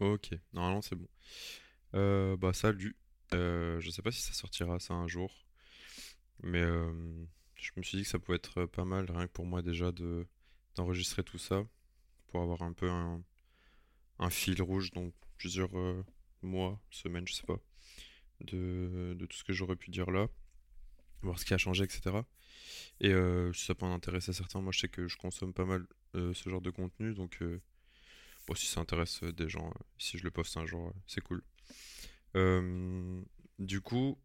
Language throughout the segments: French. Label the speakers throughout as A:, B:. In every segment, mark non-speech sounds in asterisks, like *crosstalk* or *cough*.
A: Ok, normalement c'est bon. Euh, bah salut. Euh, je sais pas si ça sortira ça un jour, mais euh, je me suis dit que ça pouvait être pas mal, rien que pour moi déjà, de d'enregistrer tout ça, pour avoir un peu un, fil rouge dans plusieurs euh, mois, semaines, je sais pas, de, de tout ce que j'aurais pu dire là, voir ce qui a changé, etc. Et euh, si ça peut en intéresser certains, moi je sais que je consomme pas mal euh, ce genre de contenu, donc euh, bon, si ça intéresse euh, des gens, euh, si je le poste un jour, euh, c'est cool. Du coup,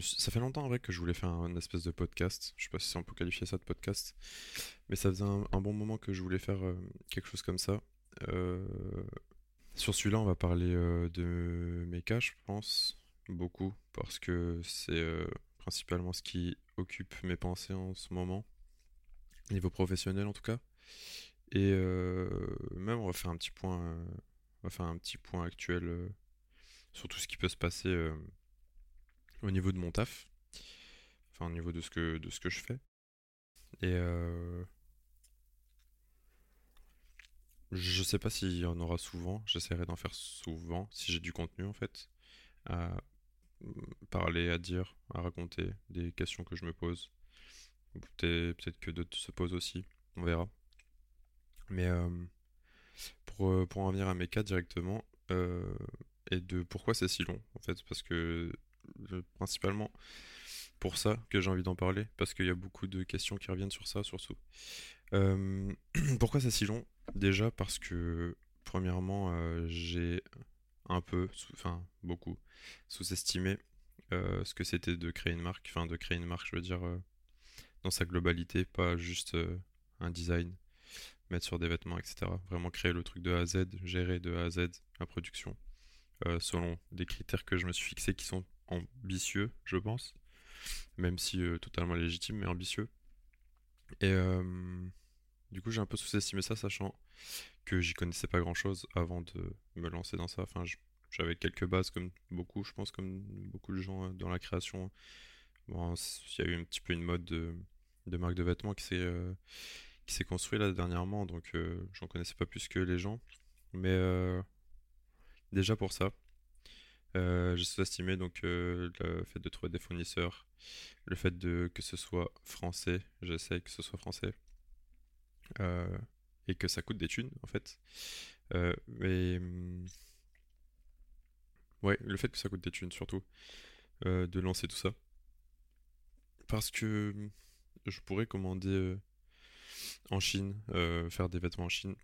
A: ça fait longtemps en vrai que je voulais faire un, espèce de podcast. Je sais pas si on peut qualifier ça de podcast, mais ça faisait un, bon moment que je voulais faire quelque chose comme ça. Sur celui-là, on va parler de mes cas, je pense, beaucoup, parce que c'est principalement ce qui occupe mes pensées en ce moment, niveau professionnel en tout cas. Et euh, même, on va faire un petit point, euh, on va faire un petit point actuel euh, sur tout ce qui peut se passer au niveau de mon taf, enfin au niveau de ce que, de ce que je fais. Et euh, je sais pas s'il y en aura souvent, j'essaierai d'en faire souvent, si j'ai du contenu en fait, à parler, à dire, à raconter des questions que je me pose. Peut-être que d'autres se posent aussi, on verra. Mais euh, pour, euh, pour en venir à mes cas directement, euh, et de pourquoi c'est si long en fait, parce que principalement pour ça que j'ai envie d'en parler, parce qu'il y a beaucoup de questions qui reviennent sur ça surtout. Euh, *clears throat* pourquoi c'est si long? Déjà parce que premièrement j'ai un peu, enfin beaucoup, sous-estimé ce que c'était de créer une marque, enfin de créer une marque je veux dire dans sa globalité, pas juste un design, mettre sur des vêtements, etc. Vraiment créer le truc de A à Z, gérer de A à Z la production, euh, selon des critères que je me suis fixés qui sont ambitieux, je pense, même si euh, totalement légitimes, mais ambitieux. Et euh, du coup, j'ai un peu sous-estimé ça, sachant que j'y connaissais pas grand-chose avant de me lancer dans ça. Enfin, j'avais quelques bases, comme beaucoup, je pense, comme beaucoup de gens euh, dans la création. Bon, il y a eu un petit peu une mode de, de marque de vêtements qui s'est qui s'est construit là dernièrement, donc euh, j'en connaissais pas plus que les gens. Mais euh, déjà pour ça, euh, j'ai sous-estimé donc le fait de trouver des fournisseurs, le fait de que ce soit français, j'essaie que ce soit français, et que ça coûte des thunes en fait. Mais hum, ouais, le fait que ça coûte des thunes surtout, de lancer tout ça. Parce que je pourrais commander en Chine, euh, faire des vêtements en Chine.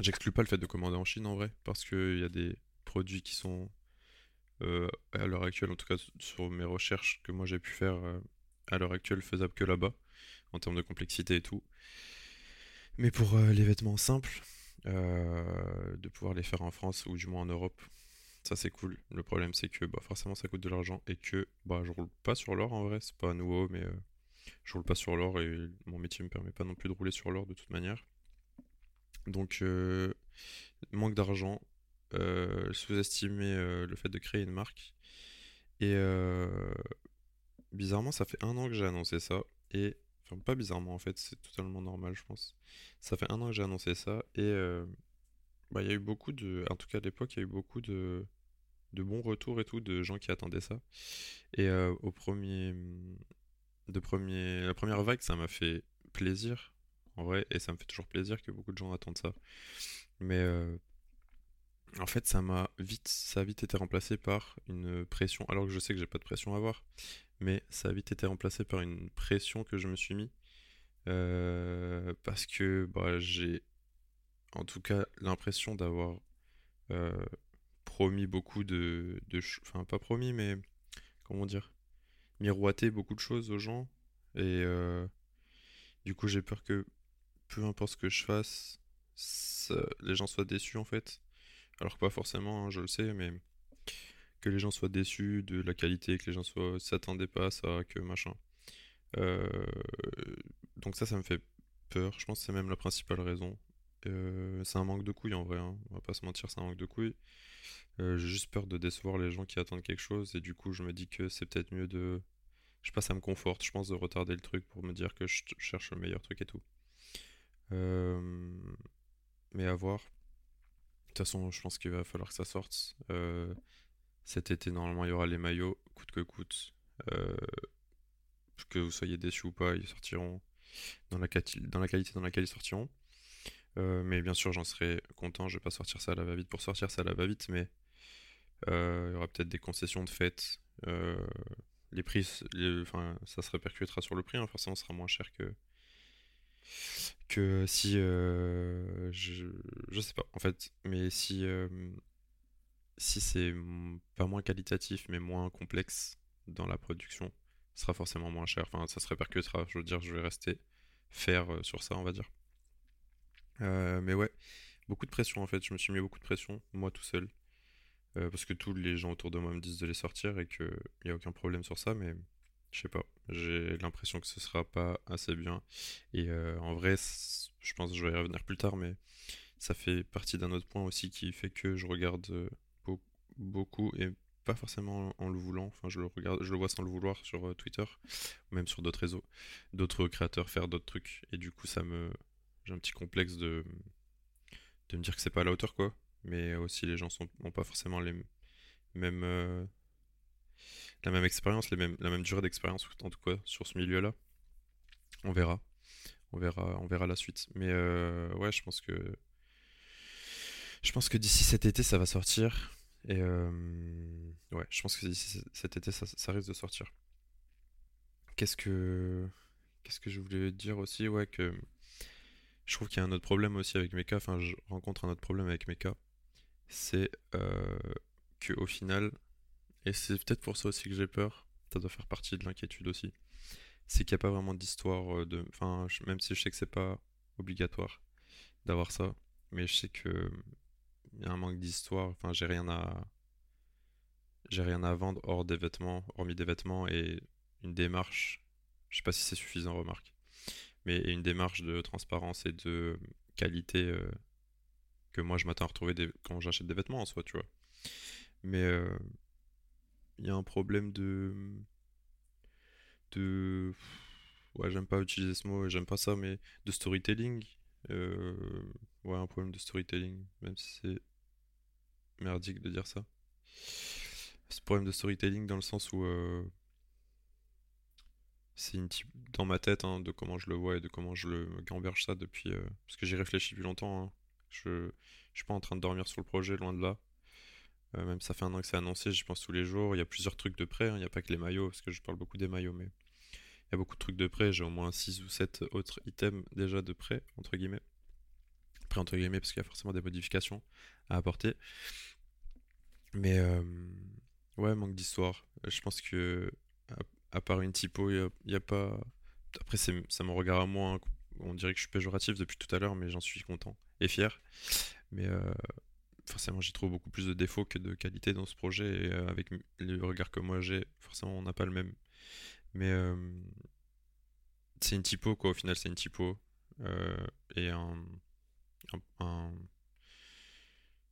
A: J'exclus pas le fait de commander en Chine en vrai, parce qu'il y a des produits qui sont euh, à l'heure actuelle, en tout cas sur mes recherches que moi j'ai pu faire euh, à l'heure actuelle, faisables que là-bas, en termes de complexité et tout. Mais pour les vêtements simples, de pouvoir les faire en France ou du moins en Europe, ça c'est cool. Le problème c'est que bah, forcément ça coûte de l'argent et que bah, je roule pas sur l'or en vrai, c'est pas nouveau, mais je roule pas sur l'or et mon métier me permet pas non plus de rouler sur l'or de toute manière. Donc euh, manque d'argent, euh, sous-estimer euh, le fait de créer une marque. Et bizarrement, ça fait un an que j'ai annoncé ça. Et, enfin, pas bizarrement en fait, c'est totalement normal, je pense. Ça fait un an que j'ai annoncé ça. Et bah, il y a eu beaucoup de. En tout cas, à l'époque, il y a eu beaucoup de, de bons retours et tout, de gens qui attendaient ça. Et au premier. De premier, la première vague, ça m'a fait plaisir, en vrai. Et ça me fait toujours plaisir que beaucoup de gens attendent ça. Mais euh, en fait, ça m'a vite, ça a vite été remplacé par une pression, alors que je sais que j'ai pas de pression à avoir, mais ça a vite été remplacé par une pression que je me suis mis, euh, parce que bah, j'ai en tout cas l'impression d'avoir euh, promis beaucoup de, de enfin pas promis, mais comment dire, miroité beaucoup de choses aux gens, et euh, du coup j'ai peur que peu importe ce que je fasse, les gens soient déçus en fait. Alors pas forcément, hein, je le sais, mais que les gens soient déçus de la qualité, que les gens soient s'attendaient pas à ça, que machin. Euh, donc ça, ça me fait peur. Je pense c'est même la principale raison. Euh, c'est un manque de couilles en vrai, hein. On va pas se mentir, c'est un manque de couilles. Euh, j'ai juste peur de décevoir les gens qui attendent quelque chose et du coup je me dis que c'est peut-être mieux de... Je sais pas, ça me conforte, je pense, de retarder le truc pour me dire que je ch- cherche le meilleur truc et tout. Euh, mais à voir. toute façon, je pense qu'il va falloir que ça sorte. Euh, cet été, normalement, il y aura les maillots, coûte que coûte. Que vous soyez déçus ou pas, ils sortiront dans la qualité dans laquelle ils sortiront. Euh, mais bien sûr, j'en serai content. Je vais pas sortir ça à la va-vite pour sortir ça à la va-vite, mais il y aura peut-être des concessions de fête. les prix, enfin, ça se répercutera sur le prix. Hein. Forcément, ce sera moins cher que, que si euh, je, je sais pas en fait mais si euh, si c'est pas moins qualitatif mais moins complexe dans la production ce sera forcément moins cher enfin ça se répercutera je veux dire je vais rester faire euh, sur ça on va dire mais ouais beaucoup de pression en fait je me suis mis beaucoup de pression moi tout seul parce que tous les gens autour de moi me disent de les sortir et qu'il n'y a aucun problème sur ça mais je sais pas. J'ai l'impression que ce sera pas assez bien. Et euh, en vrai, je pense que je vais y revenir plus tard, mais ça fait partie d'un autre point aussi qui fait que je regarde euh, beaucoup et pas forcément en le voulant. Enfin, je le regarde, je le vois sans le vouloir sur euh, Twitter ou même sur d'autres réseaux, d'autres créateurs faire d'autres trucs. Et du coup, ça me, j'ai un petit complexe de de me dire que c'est pas à la hauteur quoi. Mais aussi les gens sont ont pas forcément les mêmes la même expérience, la même durée d'expérience, en tout cas, sur ce milieu-là. On verra. On verra, on verra la suite. Mais euh, ouais, je pense que. Je pense que d'ici cet été, ça va sortir. Et euh, ouais, je pense que d'ici cet été, ça, risque de sortir. Qu'est-ce que. Qu'est-ce que je voulais dire aussi? Ouais, que. Je trouve qu'il y a un autre problème aussi avec Mecha. Enfin, je rencontre un autre problème avec Mecha. C'est euh, que au final, et c'est peut-être pour ça aussi que j'ai peur. Ça doit faire partie de l'inquiétude aussi. C'est qu'il n'y a pas vraiment d'histoire euh, de. Enfin, même si je sais que c'est pas obligatoire d'avoir ça, mais je sais que il y a un manque d'histoire. Enfin, j'ai rien à. J'ai rien à vendre hors des vêtements, hormis des vêtements et une démarche. Je sais pas si c'est suffisant, remarque. Mais une démarche de transparence et de qualité euh, que moi je m'attends à retrouver quand j'achète des vêtements en soi, tu vois. Mais euh, il y a un problème de de ouais j'aime pas utiliser ce mot j'aime pas ça mais de storytelling euh, ouais un problème de storytelling même si c'est merdique de dire ça ce problème de storytelling dans le sens où c'est une type dans ma tête hein, de comment je le vois et de comment je le gamberge ça depuis euh, parce que j'y réfléchis depuis longtemps hein. je je suis pas en train de dormir sur le projet loin de là euh, même ça fait un an que c'est annoncé, j'y pense tous les jours. Il y a plusieurs trucs de prêt, hein. il n'y a pas que les maillots, parce que je parle beaucoup des maillots, mais il y a beaucoup de trucs de prêt. J'ai au moins 6 ou 7 autres items déjà de prêt, entre guillemets. Prêt entre guillemets, parce qu'il y a forcément des modifications à apporter. Mais euh, ouais, manque d'histoire. Je pense que, à, part une typo, il n'y a, pas. Après, c'est mon regard à moi. Hein. On dirait que je suis péjoratif depuis tout à l'heure, mais j'en suis content et fier. Mais euh, forcément j'y trouve beaucoup plus de défauts que de qualité dans ce projet et euh, avec le regard que moi j'ai forcément on n'a pas le même mais euh, c'est une typo quoi au final c'est une typo et un,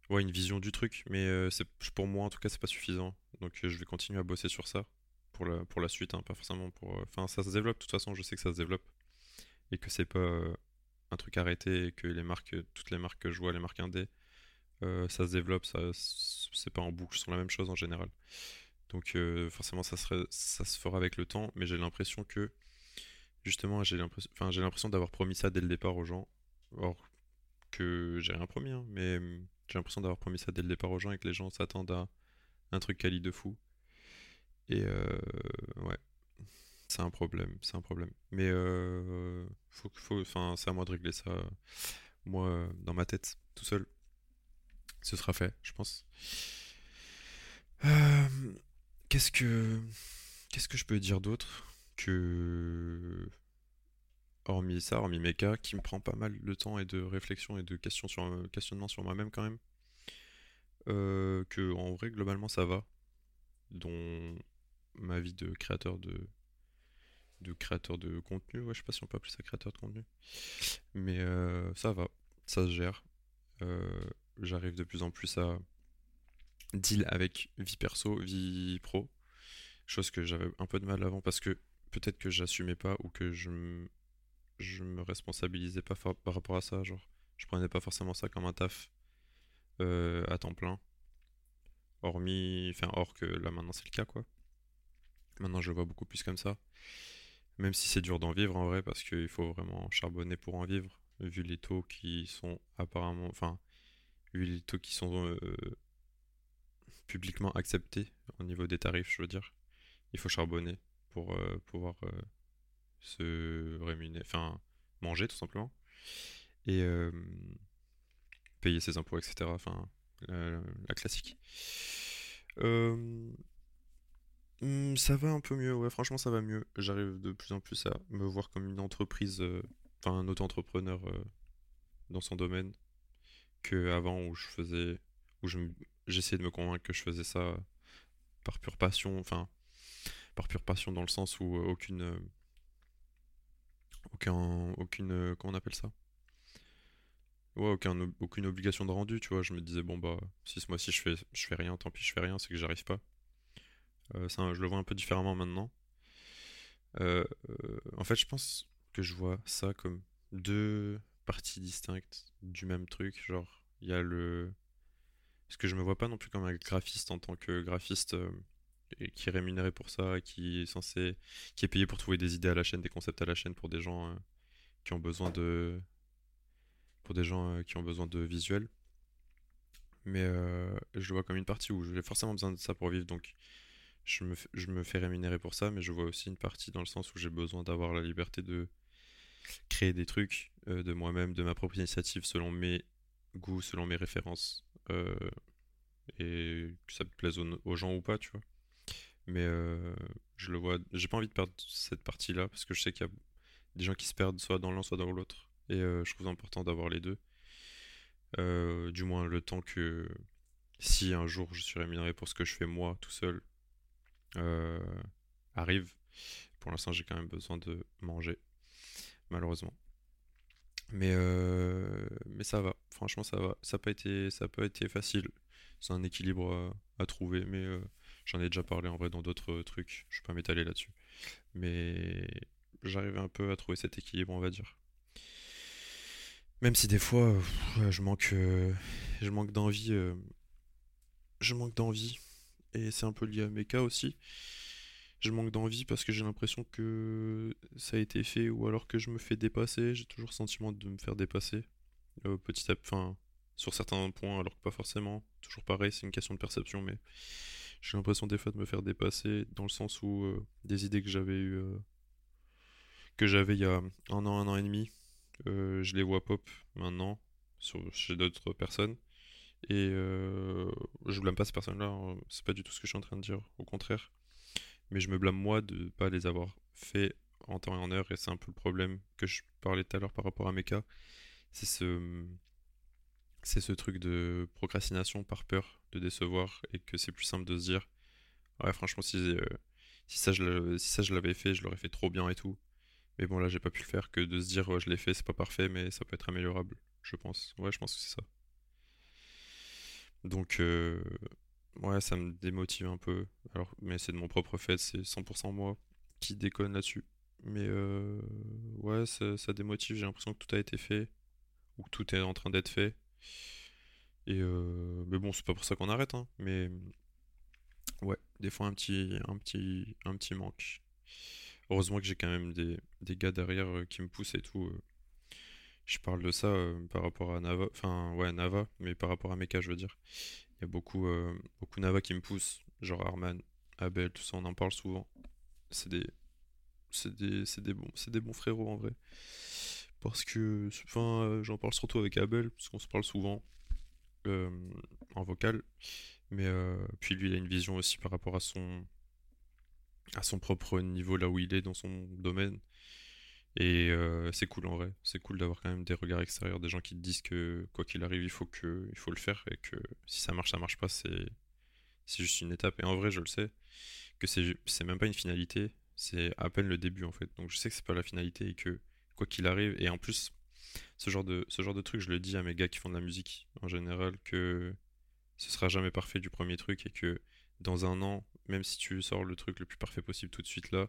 A: ouais une vision du truc mais pour moi en tout cas c'est pas suffisant donc je vais continuer à bosser sur ça pour la, pour la suite hein, pas forcément pour enfin ça se développe de toute façon je sais que ça se développe et que c'est pas un truc arrêté et que les marques toutes les marques que je vois les marques indé euh, ça se développe, ça, c'est pas en boucle sur la même chose en général. Donc euh, forcément ça, serait, ça se fera avec le temps, mais j'ai l'impression que justement j'ai l'impression, enfin, j'ai l'impression d'avoir promis ça dès le départ aux gens, or que j'ai rien promis, hein, mais hum, j'ai l'impression d'avoir promis ça dès le départ aux gens et que les gens s'attendent à un truc quali de fou. Et euh, ouais, c'est un problème, c'est un problème. Mais euh, faut, faut, c'est à moi de régler ça, moi, dans ma tête, tout seul ce sera fait, je pense. Euh, qu'est-ce que qu'est-ce que je peux dire d'autre que hormis ça, hormis mes cas, qui me prend pas mal de temps et de réflexion et de questions sur questionnement sur moi-même quand même. Que en vrai globalement ça va, dont ma vie de créateur de créateur de contenu, ouais, je sais pas si on peut appeler ça créateur de contenu, mais euh, ça va, ça se gère. Euh, j'arrive de plus en plus à deal avec vie perso, vie pro. Chose que j'avais un peu de mal avant parce que peut-être que j'assumais pas ou que je me, me responsabilisais pas par rapport à ça. Genre, je prenais pas forcément ça comme un taf euh, à temps plein. Hormis, enfin, hors que là maintenant c'est le cas quoi. Maintenant je vois beaucoup plus comme ça. Même si c'est dur d'en vivre en vrai, parce qu'il faut vraiment charbonner pour en vivre, vu les taux qui sont apparemment. Enfin, vu les taux qui sont euh, publiquement acceptés au niveau des tarifs, je veux dire. Il faut charbonner pour euh, pouvoir euh, se rémunérer, enfin, manger tout simplement. Et payer ses impôts, etc. Enfin, la, la classique. Euh, Hmm, ça va un peu mieux, ouais, franchement ça va mieux. J'arrive de plus en plus à me voir comme une entreprise, euh, enfin un auto-entrepreneur euh, dans son domaine, que avant où je faisais, où je j'essayais de me convaincre que je faisais ça par pure passion, enfin par pure passion dans le sens où euh, aucune, aucun, aucune, comment on appelle ça? Ouais, aucun, aucune obligation de rendu, tu vois. Je me disais bon bah si ce mois-ci je fais, je fais rien, tant pis je fais rien, c'est que j'arrive pas. Euh, ça, je le vois un peu différemment maintenant. Euh, euh, en fait, je pense que je vois ça comme deux parties distinctes du même truc. Genre, il y a le. Parce que je me vois pas non plus comme un graphiste en tant que graphiste qui est rémunéré pour ça, qui est censé. qui est payé pour trouver des idées à la chaîne, des concepts à la chaîne pour des gens qui ont besoin de. pour des gens qui ont besoin de visuels. Mais je le vois comme une partie où j'ai forcément besoin de ça pour vivre, donc je me, je me fais rémunérer pour ça, mais je vois aussi une partie dans le sens où j'ai besoin d'avoir la liberté de créer des trucs euh, de moi-même, de ma propre initiative, selon mes goûts, selon mes références, euh, et que ça plaise aux, gens ou pas, tu vois. Mais euh, je le vois, j'ai pas envie de perdre cette partie-là, parce que je sais qu'il y a des gens qui se perdent soit dans l'un, soit dans l'autre, et je trouve important d'avoir les deux. du moins le temps que si un jour je suis rémunéré pour ce que je fais moi tout seul, arrive. Pour l'instant, j'ai quand même besoin de manger, malheureusement. Mais, euh, mais ça va, franchement, ça va. Ça n'a pas, été, ça pas été facile. C'est un équilibre à, trouver, mais euh, j'en ai déjà parlé en vrai dans d'autres trucs. Je vais pas m'étaler là-dessus. Mais j'arrive un peu à trouver cet équilibre, on va dire. Même si des fois, je manque, je manque d'envie. je manque d'envie et c'est un peu lié à mes cas aussi. Je manque d'envie parce que j'ai l'impression que ça a été fait ou alors que je me fais dépasser. J'ai toujours le sentiment de me faire dépasser euh, petit à enfin, sur certains points alors que pas forcément. Toujours pareil, c'est une question de perception, mais j'ai l'impression des fois de me faire dépasser dans le sens où euh, des idées que j'avais eu euh, que j'avais il y a un an, un an et demi, je les vois pop maintenant chez d'autres personnes. Et euh, je blâme pas ces personnes-là, hein. c'est pas du tout ce que je suis en train de dire, au contraire. Mais je me blâme moi de pas les avoir fait en temps et en heure, et c'est un peu le problème que je parlais tout à l'heure par rapport à mes cas. C'est ce, c'est ce truc de procrastination par peur de décevoir, et que c'est plus simple de se dire, ouais, franchement, si, euh, si ça je l'avais fait, je l'aurais fait trop bien et tout. Mais bon, là, j'ai pas pu le faire, que de se dire, ouais, je l'ai fait, c'est pas parfait, mais ça peut être améliorable, je pense. Ouais, je pense que c'est ça. Donc, euh, ouais, ça me démotive un peu. Alors, mais c'est de mon propre fait, c'est 100% moi qui déconne là-dessus. Mais euh, ouais, ça, démotive. J'ai l'impression que tout a été fait ou que tout est en train d'être fait. Et euh, mais bon, c'est pas pour ça qu'on arrête, hein. Mais ouais, des fois un petit, un petit, un petit manque. Heureusement que j'ai quand même des, des gars derrière qui me poussent et tout. Je parle de ça euh, par rapport à Nava, enfin ouais Nava, mais par rapport à Mecha je veux dire. Il y a beaucoup, euh, beaucoup Nava qui me poussent, genre Arman, Abel, tout ça, on en parle souvent. C'est des, c'est des, c'est des bons, c'est des bons frérots en vrai. Parce que, enfin, euh, j'en parle surtout avec Abel, parce qu'on se parle souvent en vocal. Mais puis lui, il a une vision aussi par rapport à son, à son propre niveau là où il est dans son domaine. Et euh, c'est cool en vrai, c'est cool d'avoir quand même des regards extérieurs, des gens qui te disent que quoi qu'il arrive, il faut, que, il faut le faire et que si ça marche, ça marche pas, c'est, juste une étape. Et en vrai, je le sais, que c'est, c'est même pas une finalité, c'est à peine le début en fait. Donc je sais que c'est pas la finalité et que quoi qu'il arrive, et en plus, ce genre, de, ce genre de truc, je le dis à mes gars qui font de la musique en général, que ce sera jamais parfait du premier truc et que dans un an, même si tu sors le truc le plus parfait possible tout de suite là,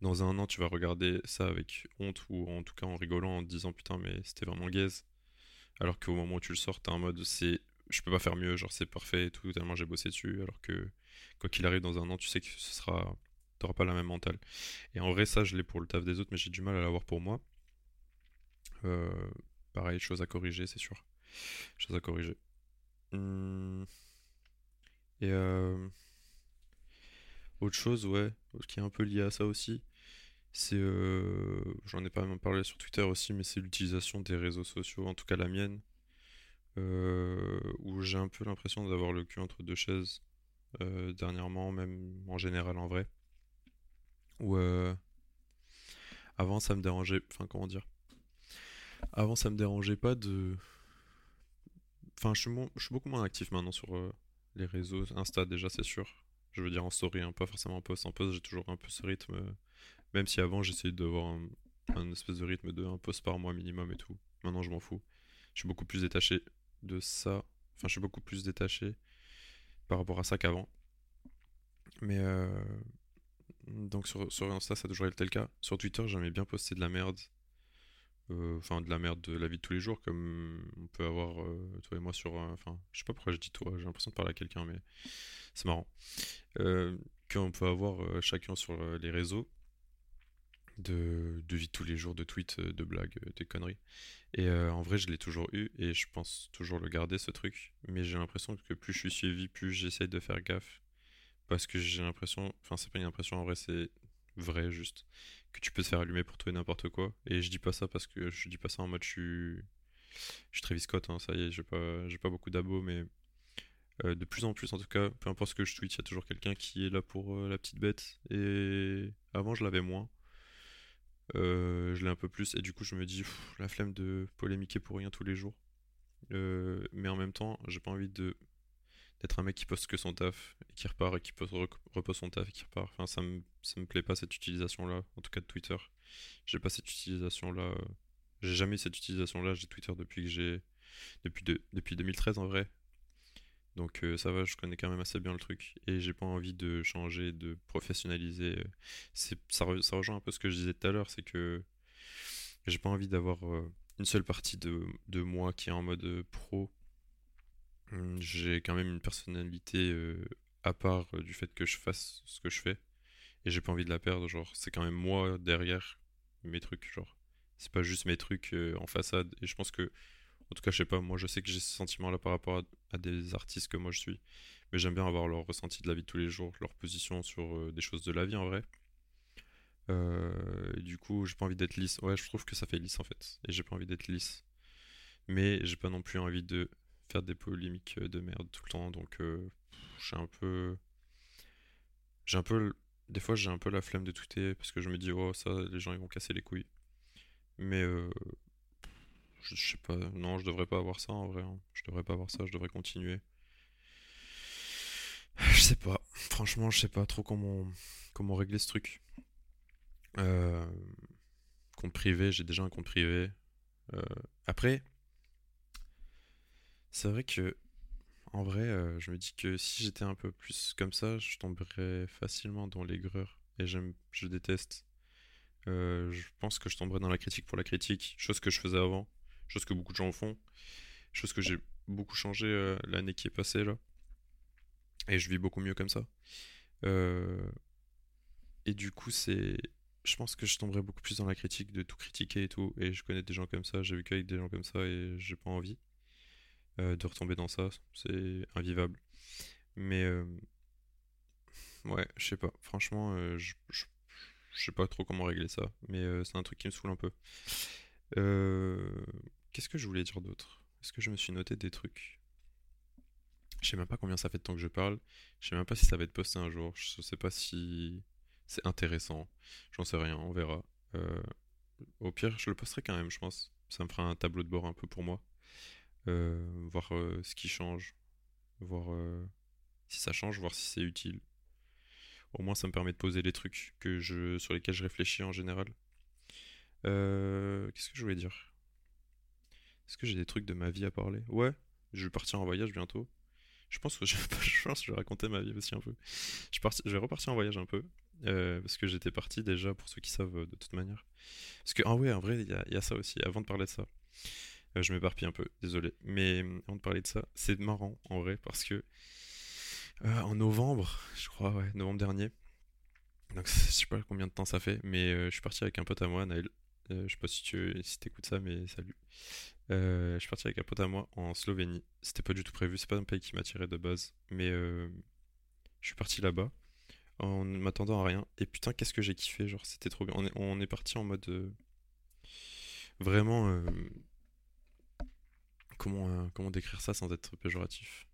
A: dans un an, tu vas regarder ça avec honte ou en tout cas en rigolant en te disant putain, mais c'était vraiment gaze. Alors qu'au moment où tu le sors, t'es en mode c'est je peux pas faire mieux, genre c'est parfait et tout, tellement j'ai bossé dessus, alors que quoi qu'il arrive dans un an, tu sais que ce sera, t'auras pas la même mentale. Et en vrai, ça, je l'ai pour le taf des autres, mais j'ai du mal à l'avoir pour moi. Euh, pareil, chose à corriger, c'est sûr. Chose à corriger. Hum. Et euh, autre chose, ouais, qui est un peu lié à ça aussi, c'est, euh, j'en ai pas même parlé sur Twitter aussi, mais c'est l'utilisation des réseaux sociaux, en tout cas la mienne, euh, où j'ai un peu l'impression d'avoir le cul entre deux chaises euh, dernièrement, même en général en vrai. Où avant ça me dérangeait, enfin comment dire, avant ça me dérangeait pas de, enfin je suis, je suis beaucoup moins actif maintenant sur les réseaux, Insta déjà c'est sûr, je veux dire en story, hein, pas forcément en post. En post, j'ai toujours un peu ce rythme. Euh, même si avant, j'essayais d'avoir un, espèce de rythme de un post par mois minimum et tout. Maintenant, je m'en fous. Je suis beaucoup plus détaché de ça. Enfin, je suis beaucoup plus détaché par rapport à ça qu'avant. Mais euh, donc sur, sur Insta, ça a toujours été le cas. Sur Twitter, j'aimais bien poster de la merde. Euh, enfin, de la merde de la vie de tous les jours, comme on peut avoir toi et moi sur. Enfin, je sais pas pourquoi je dis toi, j'ai l'impression de parler à quelqu'un, mais c'est marrant, euh, qu'on peut avoir euh, chacun sur euh, les réseaux de, vie de tous les jours, de tweets, de blagues, des conneries. Et en vrai, je l'ai toujours eu et je pense toujours le garder ce truc. Mais j'ai l'impression que plus je suis suivi, plus j'essaye de faire gaffe. Parce que j'ai l'impression, enfin, c'est pas une impression en vrai, c'est vrai juste, que tu peux te faire allumer pour tout et n'importe quoi. Et je dis pas ça parce que je dis pas ça en mode je suis. Je suis Travis Scott, hein, ça y est, j'ai pas, pas beaucoup d'abos, mais euh, de plus en plus en tout cas, peu importe ce que je tweet, il y a toujours quelqu'un qui est là pour euh, la petite bête. Et avant je l'avais moins. Euh, je l'ai un peu plus et du coup je me dis la flemme de polémiquer pour rien tous les jours. mais en même temps, j'ai pas envie d'être un mec qui poste que son taf et qui repart et qui repose son taf et qui repart. Enfin, ça me, ça plaît pas cette utilisation là, en tout cas de Twitter. J'ai pas cette utilisation là. J'ai jamais cette utilisation là. J'ai Twitter depuis que j'ai. Depuis, depuis 2013 en vrai. Donc euh, ça va, je connais quand même assez bien le truc et j'ai pas envie de changer, de professionnaliser. C'est, ça, ça, rejoint un peu ce que je disais tout à l'heure, c'est que j'ai pas envie d'avoir euh, une seule partie de, de, moi qui est en mode euh, pro. Hum, j'ai quand même une personnalité à part du fait que je fasse ce que je fais et j'ai pas envie de la perdre. Genre, c'est quand même moi derrière mes trucs, genre. C'est pas juste mes trucs en façade et je pense que en tout cas, je sais pas, moi je sais que j'ai ce sentiment-là par rapport à, des artistes que moi je suis. Mais j'aime bien avoir leur ressenti de la vie tous les jours, leur position sur euh, des choses de la vie en vrai. Euh, du coup, j'ai pas envie d'être lisse. Ouais, je trouve que ça fait lisse en fait. Et j'ai pas envie d'être lisse. Mais j'ai pas non plus envie de faire des polémiques euh, de merde tout le temps. Donc, j'ai un peu. J'ai un peu. Des fois, j'ai un peu la flemme de tweeter parce que je me dis, oh, ça, les gens ils vont casser les couilles. Mais je, sais pas, non, je devrais pas avoir ça en vrai. Hein. Je devrais pas avoir ça, je devrais continuer. Je sais pas, franchement, je sais pas trop comment, comment régler ce truc. Euh, compte privé, j'ai déjà un compte privé. Euh, après, c'est vrai que, en vrai, euh, je me dis que si j'étais un peu plus comme ça, je tomberais facilement dans l'aigreur. Et j'aime, je déteste. je pense que je tomberais dans la critique pour la critique, chose que je faisais avant chose que beaucoup de gens font, chose que j'ai beaucoup changé euh, l'année qui est passée là. Et je vis beaucoup mieux comme ça. Euh, et du coup, c'est. Je pense que je tomberais beaucoup plus dans la critique de tout critiquer et tout. Et je connais des gens comme ça, j'ai vécu avec des gens comme ça et j'ai pas envie euh, de retomber dans ça. C'est invivable. Mais. Ouais, je sais pas. Franchement, je, je, sais pas trop comment régler ça. Mais c'est un truc qui me saoule un peu. Euh, Qu'est-ce que je voulais dire d'autre? Est-ce que je me suis noté des trucs? Je sais même pas combien ça fait de temps que je parle. Je sais même pas si ça va être posté un jour. Je sais pas si c'est intéressant. J'en sais rien, on verra. Euh, au pire, je le posterai quand même, je pense. Ça me fera un tableau de bord un peu pour moi. Euh, voir euh, ce qui change. Voir si ça change, voir si c'est utile. Au moins, ça me permet de poser les trucs que je, sur lesquels je réfléchis en général. Qu'est-ce que je voulais dire? Est-ce que j'ai des trucs de ma vie à parler? Ouais, je vais partir en voyage bientôt. Je pense que *laughs* je, pense que je vais raconter ma vie aussi un peu. Je, je vais repartir en voyage un peu. Euh, parce que j'étais parti déjà, pour ceux qui savent euh, de toute manière. Parce que, ah ouais, en vrai, il y, a ça aussi, avant de parler de ça. Euh, je m'éparpille un peu, désolé. Mais on te parlait de ça, c'est marrant en vrai parce que euh, en novembre, je crois, ouais, novembre dernier, donc je sais pas combien de temps ça fait, mais je suis parti avec un pote à moi, Naël. Je sais pas si tu écoutes ça, mais salut. je suis parti avec un pote à moi en Slovénie. C'était pas du tout prévu, c'est pas un pays qui m'attirait de base, mais je suis parti là-bas en m'attendant à rien. Et putain, qu'est-ce que j'ai kiffé, genre c'était trop bien. On est, on est parti en mode euh, vraiment. Euh, comment, euh, comment décrire ça sans être péjoratif?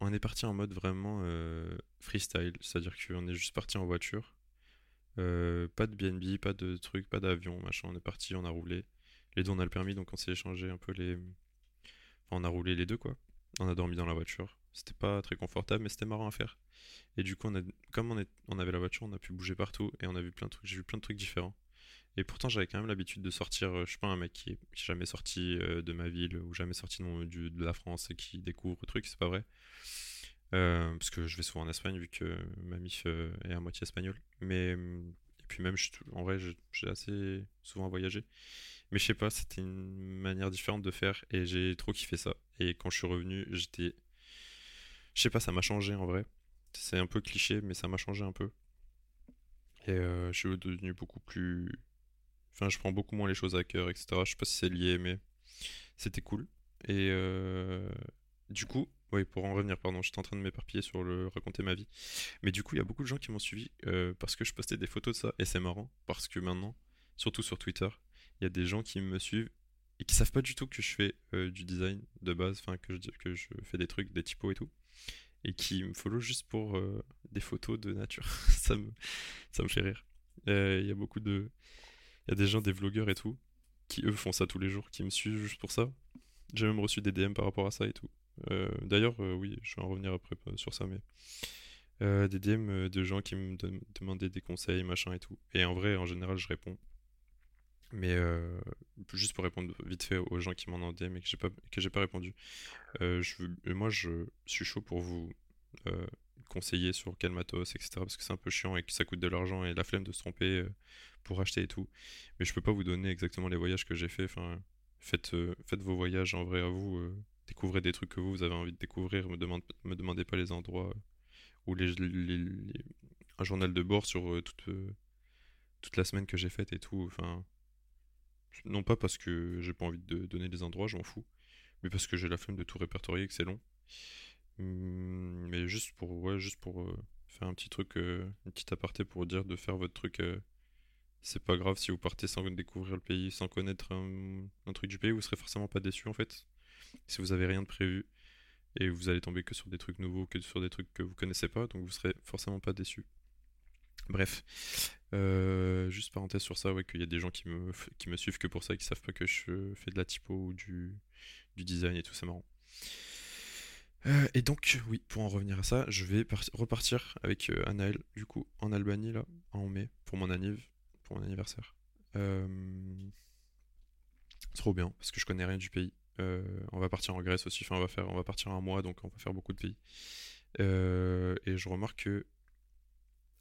A: On est parti en mode vraiment freestyle, c'est-à-dire qu'on est juste parti en voiture. pas de BNB, pas de trucs, pas d'avion, machin. On est parti, on a roulé. Les deux, on a le permis, donc on s'est échangé un peu les. Enfin, on a roulé les deux, quoi. On a dormi dans la voiture. C'était pas très confortable, mais c'était marrant à faire. Et du coup, comme on avait la voiture, on a pu bouger partout et on a vu plein de trucs. J'ai vu plein de trucs différents. Et pourtant, j'avais quand même l'habitude de sortir. Euh, je suis pas un mec qui est jamais sorti euh, de ma ville ou jamais sorti de, de la France et qui découvre le truc, c'est pas vrai. Euh, parce que je vais souvent en Espagne vu que ma mif est à moitié espagnole. Mais et puis même, en vrai, j'ai assez souvent voyagé. Mais je sais pas, c'était une manière différente de faire et j'ai trop kiffé ça. Et quand je suis revenu, j'étais. Je sais pas, ça m'a changé en vrai. C'est un peu cliché, mais ça m'a changé un peu. Et je suis devenu beaucoup plus. Enfin, je prends beaucoup moins les choses à cœur, etc. Je sais pas si c'est lié, mais c'était cool. Et euh, du coup, oui, pour en revenir, pardon, j'étais en train de m'éparpiller sur le raconter ma vie. Mais du coup, il y a beaucoup de gens qui m'ont suivi euh, parce que je postais des photos de ça. Et c'est marrant parce que maintenant, surtout sur Twitter, il y a des gens qui me suivent et qui savent pas du tout que je fais euh, du design de base, enfin que je, fais des trucs, des typos et tout, et qui me follow juste pour des photos de nature. *laughs* ça, me, ça me fait rire. Il y a beaucoup de. Il y a des gens, des vlogueurs et tout, qui eux font ça tous les jours, qui me suivent juste pour ça. J'ai même reçu des DM par rapport à ça et tout. D'ailleurs, oui, je vais en revenir après sur ça, mais. des DM de gens qui me demandaient des conseils, machin et tout. Et en vrai, en général, je réponds. Mais euh, juste pour répondre vite fait aux gens qui m'en ont DM et que j'ai pas pas répondu, euh, je moi je suis chaud pour vous euh, conseiller sur quel matos etc parce que c'est un peu chiant et que ça coûte de l'argent et la flemme de se tromper pour acheter et tout. Mais je peux pas vous donner exactement les voyages que j'ai fait. Faites faites vos voyages en vrai à vous, découvrez des trucs que vous, avez envie de découvrir. Me me demandez pas les endroits ou les, un journal de bord sur toute la semaine que j'ai faite et tout. Enfin non pas parce que j'ai pas envie de donner des endroits, j'en fous, mais parce que j'ai la flemme de tout répertorier et que c'est long. Hum, mais juste pour, ouais, juste pour euh, faire un petit truc, euh, une petite aparté pour dire de faire votre truc. Euh, c'est pas grave si vous partez sans découvrir le pays, sans connaître un, truc du pays, vous serez forcément pas déçu en fait. Si vous avez rien de prévu et vous allez tomber que sur des trucs nouveaux, que sur des trucs que vous connaissez pas, donc vous serez forcément pas déçu. Bref, euh, juste parenthèse sur ça, ouais, qu'il y a des gens qui me, qui me suivent que pour ça qui savent pas que je fais de la typo ou du, du design et tout, c'est marrant. Euh, et donc, oui, pour en revenir à ça, je vais repartir avec euh, Anaël, du coup, en Albanie, là, en mai, pour mon anniv, pour mon anniversaire. trop bien, parce que je connais rien du pays. on va partir en Grèce aussi, enfin, on va, faire, on va partir un mois, donc on va faire beaucoup de pays. et je remarque que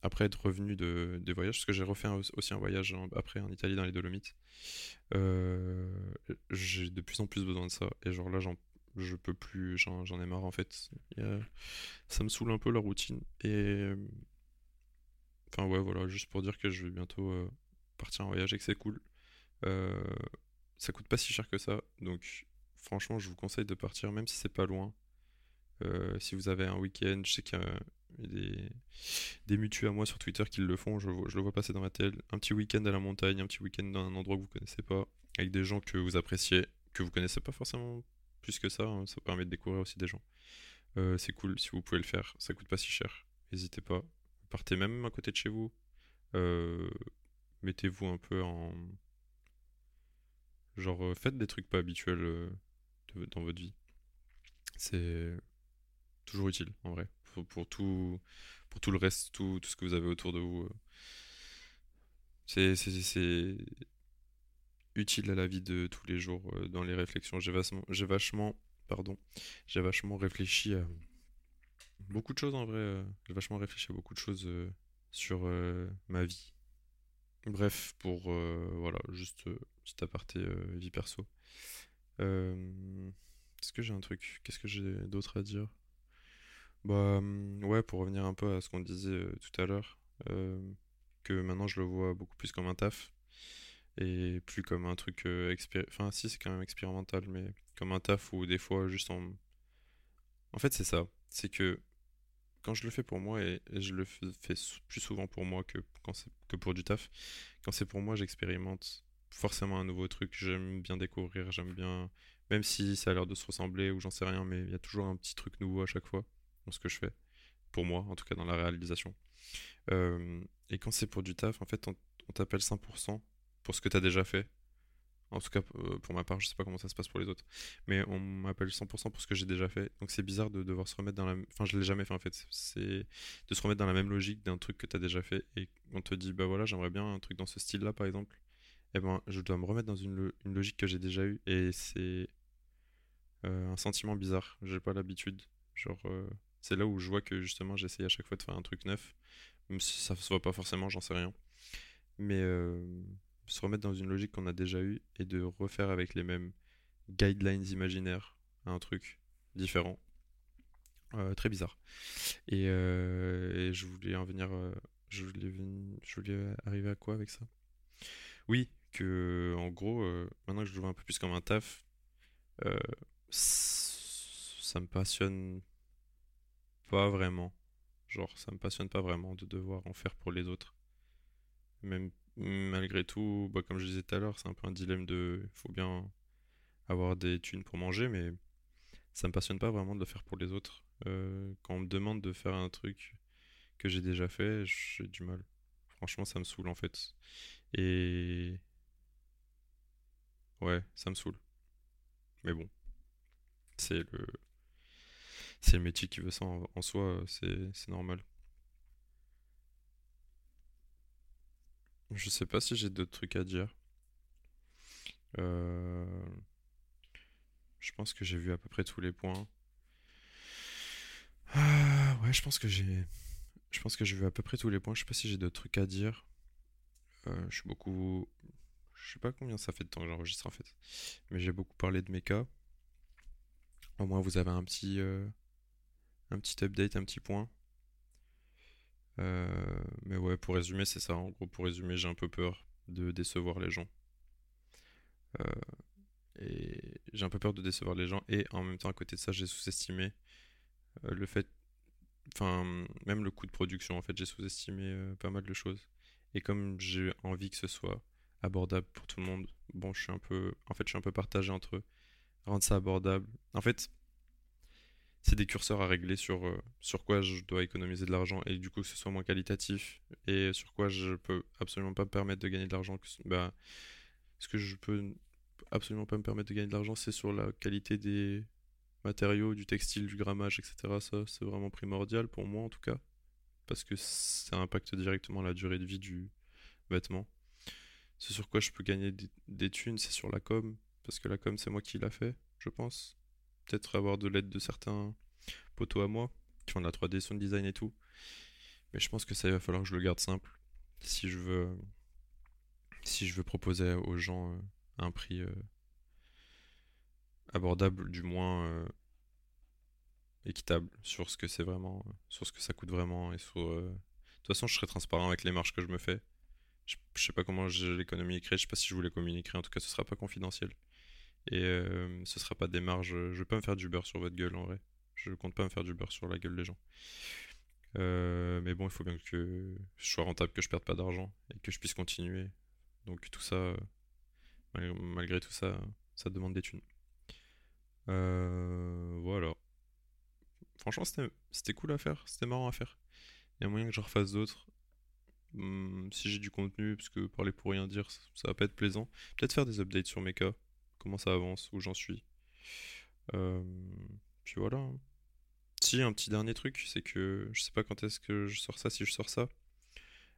A: après être revenu de, des voyages, parce que j'ai refait aussi un voyage après en Italie dans les Dolomites, euh, j'ai de plus en plus besoin de ça. Et genre là, je peux plus, j'en, ai marre en fait. ça me saoule un peu la routine. Et. Enfin, ouais, voilà, juste pour dire que je vais bientôt euh, partir en voyage et que c'est cool. Euh, ça coûte pas si cher que ça, donc franchement, je vous conseille de partir, même si c'est pas loin. si vous avez un week-end, je sais qu'il y a des, des mutus à moi sur Twitter qui le font, je, je le vois passer dans ma télé. Un petit week-end à la montagne, un petit week-end dans un endroit que vous connaissez pas, avec des gens que vous appréciez, que vous connaissez pas forcément plus que ça, hein, ça permet de découvrir aussi des gens. Euh, c'est cool si vous pouvez le faire, ça coûte pas si cher, n'hésitez pas. Partez même à côté de chez vous, euh, mettez-vous un peu en. Genre, euh, faites des trucs pas habituels dans votre vie. C'est toujours utile en vrai pour, tout, pour tout le reste, tout, tout, ce que vous avez autour de vous. C'est utile à la vie de tous les jours euh, dans les réflexions. J'ai vachement, vachement, pardon, j'ai vachement réfléchi à beaucoup de choses en vrai. Euh. J'ai vachement réfléchi à beaucoup de choses sur ma vie. Bref, pour euh, voilà, juste euh, petit aparté euh, vie perso. Euh, Est-ce que j'ai un truc? Qu'est-ce que j'ai d'autre à dire? Bah hum, ouais, pour revenir un peu à ce qu'on disait euh, tout à l'heure, euh, que maintenant je le vois beaucoup plus comme un taf et plus comme un truc euh, Enfin, si, c'est quand même expérimental, mais comme un taf où des fois juste en. En fait, c'est ça. C'est que quand je le fais pour moi, et, je le fais plus souvent pour moi que, quand c'est, que pour du taf, quand c'est pour moi, j'expérimente forcément un nouveau truc. J'aime bien découvrir, j'aime bien. Même si ça a l'air de se ressembler ou j'en sais rien, mais il y a toujours un petit truc nouveau à chaque fois dans ce que je fais. Pour moi, en tout cas dans la réalisation. Euh, et quand c'est pour du taf, en fait, on, on t'appelle 100% pour ce que t'as déjà fait. En tout cas, euh, pour ma part, je sais pas comment ça se passe pour les autres. Mais on m'appelle 100% pour ce que j'ai déjà fait. Donc c'est bizarre de devoir se remettre dans la... Enfin, je l'ai jamais fait en fait. C'est de se remettre dans la même logique d'un truc que t'as déjà fait. Et on te dit, bah voilà, j'aimerais bien un truc dans ce style-là, par exemple. Et ben, je dois me remettre dans une, une logique que j'ai déjà eue. Et c'est euh, un sentiment bizarre. J'ai pas l'habitude. Genre, euh, c'est là où je vois que justement, j'essaye à chaque fois de faire un truc neuf. Même si ça se voit pas forcément, j'en sais rien. Mais se remettre dans une logique qu'on a déjà eue et de refaire avec les mêmes guidelines imaginaires un truc différent. Euh, très bizarre. Et, euh, et je voulais en venir. euh, je voulais, je voulais arriver à quoi avec ça? Oui, que en gros, maintenant que je le vois un peu plus comme un taf, ça me passionne pas vraiment. Genre, ça me passionne pas vraiment de devoir en faire pour les autres. Même malgré tout, bah, comme je disais tout à l'heure, c'est un peu un dilemme de. Il faut bien avoir des thunes pour manger, mais ça me passionne pas vraiment de le faire pour les autres. Euh, quand on me demande de faire un truc que j'ai déjà fait, j'ai du mal. Franchement, ça me saoule en fait. Et ouais, ça me saoule. Mais bon, c'est le, c'est le métier qui veut ça en, soi, c'est normal. Je sais pas si j'ai d'autres trucs à dire. Euh, je pense que j'ai vu à peu près tous les points. Ah, ouais, je pense que j'ai, je pense que j'ai vu à peu près tous les points. Je sais pas si j'ai d'autres trucs à dire. Euh, je suis beaucoup, je sais pas combien ça fait de temps que j'enregistre en fait, mais j'ai beaucoup parlé de mes. Au moins, vous avez un petit, euh, un petit update, un petit point. Euh, mais ouais, pour résumer, c'est ça. En gros, pour résumer, j'ai un peu peur de décevoir les gens. Euh, et j'ai un peu peur de décevoir les gens. Et en même temps, à côté de ça, j'ai sous-estimé euh, le fait, enfin, même le coût de production. En fait, j'ai sous-estimé pas mal de choses. Et comme j'ai envie que ce soit abordable pour tout le monde, bon, je suis un peu, en fait, je suis un peu partagé entre rendre ça abordable. En fait, c'est des curseurs à régler sur, euh, sur quoi je dois économiser de l'argent et du coup que ce soit moins qualitatif et sur quoi je peux absolument pas me permettre de gagner de l'argent. Bah, ce que je peux absolument pas me permettre de gagner de l'argent, c'est sur la qualité des matériaux, du textile, du grammage, etc. Ça, c'est vraiment primordial pour moi en tout cas, parce que ça impacte directement la durée de vie du vêtement. C'est sur quoi je peux gagner des, des thunes, c'est sur la com, parce que la com, c'est moi qui l'a fait, je pense. Peut-être avoir de l'aide de certains poteaux à moi, qui font de la 3D, sound design et tout. Mais je pense que ça, il va falloir que je le garde simple. Si je veux, si je veux proposer aux gens euh, un prix euh, abordable, du moins euh, équitable, sur ce que c'est vraiment, sur ce que ça coûte vraiment. Et sur, De toute façon, je serai transparent avec les marges que je me fais. Je, sais pas comment je les communiquerai, je sais pas si je vous les communiquerai, en tout cas ce sera pas confidentiel. Et euh, ce sera pas des marges. Je vais pas me faire du beurre sur votre gueule en vrai. Je compte pas me faire du beurre sur la gueule des gens. Euh, mais bon, il faut bien que je sois rentable, que je perde pas d'argent et que je puisse continuer. Donc tout ça, euh, mal- malgré tout ça, ça demande des thunes. Euh, voilà. Franchement, c'était cool à faire, c'était marrant à faire. Il y a moyen que j'en refasse d'autres. Hmm, si j'ai du contenu, parce que parler pour rien dire, ça va pas être plaisant. Peut-être faire des updates sur mes cas, comment ça avance, où j'en suis. Puis voilà. Si, un petit dernier truc, c'est que je sais pas quand est-ce que je sors ça, si je sors ça.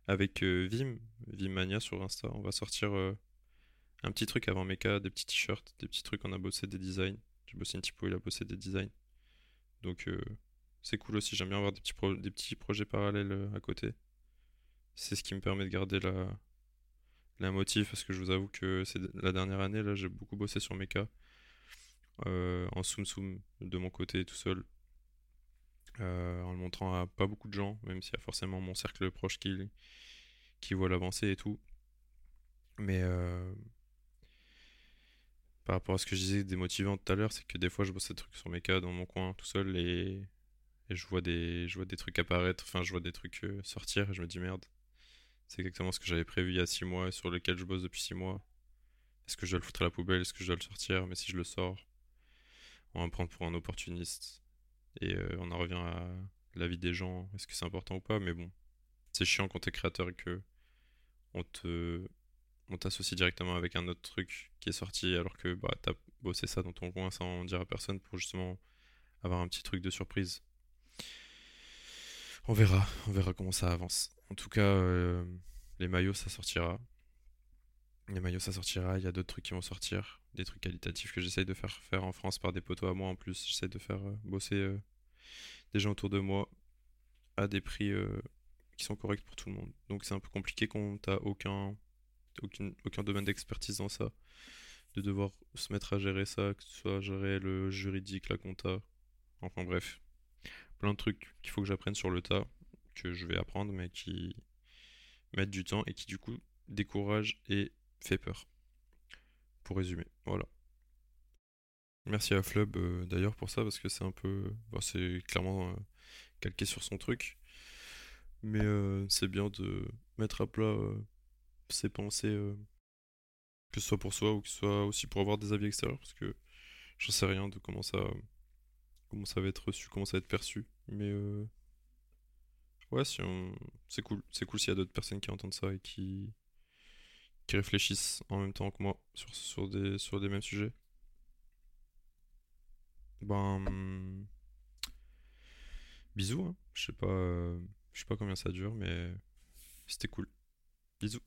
A: Avec euh, Vim, Vimmania sur Insta, on va sortir euh, un petit truc avant Mecha, des petits t-shirts, des petits trucs, on a bossé des designs. J'ai bossé un petit peu, il a bossé des designs. Donc euh, c'est cool aussi, j'aime bien avoir des petits, projets parallèles à côté. C'est ce qui me permet de garder la, la motive parce que je vous avoue que c'est la dernière année là j'ai beaucoup bossé sur mes cas euh, en soum soum de mon côté tout seul euh, en le montrant à pas beaucoup de gens même s'il y a forcément mon cercle proche qui qui voit l'avancée et tout. Mais euh, par rapport à ce que je disais démotivant tout à l'heure c'est que des fois je bosse des trucs sur mes cas dans mon coin tout seul et, et je vois des je vois des trucs apparaître enfin je vois des trucs sortir et je me dis merde c'est exactement ce que j'avais prévu il y a 6 mois et sur lequel je bosse depuis 6 mois. Est-ce que je dois le foutre à la poubelle? Est-ce que je dois le sortir? Mais si je le sors, on va me prendre pour un opportuniste. Et euh, on en revient à la vie des gens. Est-ce que c'est important ou pas? Mais bon, c'est chiant quand t'es créateur et que on te on t'associe directement avec un autre truc qui est sorti alors que bah t'as bossé ça dans ton coin sans dire à personne pour justement avoir un petit truc de surprise. On verra, on verra comment ça avance. En tout cas, euh, les maillots, ça sortira. Les maillots, ça sortira. Il y a d'autres trucs qui vont sortir. Des trucs qualitatifs que j'essaye de faire faire en France par des potos à moi en plus. J'essaie de faire euh, bosser euh, des gens autour de moi à des prix qui sont corrects pour tout le monde. Donc c'est un peu compliqué quand t'as aucun, aucun, aucun domaine d'expertise dans ça. De devoir se mettre à gérer ça, que ce soit gérer le juridique, la compta. Enfin bref. Plein de trucs qu'il faut que j'apprenne sur le tas que je vais apprendre, mais qui mettent du temps et qui du coup décourage et fait peur. Pour résumer, voilà. Merci à Flub euh, d'ailleurs pour ça, parce que c'est un peu. c'est clairement euh, calqué sur son truc. Mais euh, c'est bien de mettre à plat ses pensées, que ce soit pour soi ou que ce soit aussi pour avoir des avis extérieurs, parce que je sais rien de comment ça, comment ça va être reçu, comment ça va être perçu. Mais Ouais, si c'est cool. C'est cool s'il y a d'autres personnes qui entendent ça et qui, qui réfléchissent en même temps que moi sur, sur, des, sur des mêmes sujets. Ben. Bisous, hein. Je sais pas, je sais pas combien ça dure, mais c'était cool. Bisous.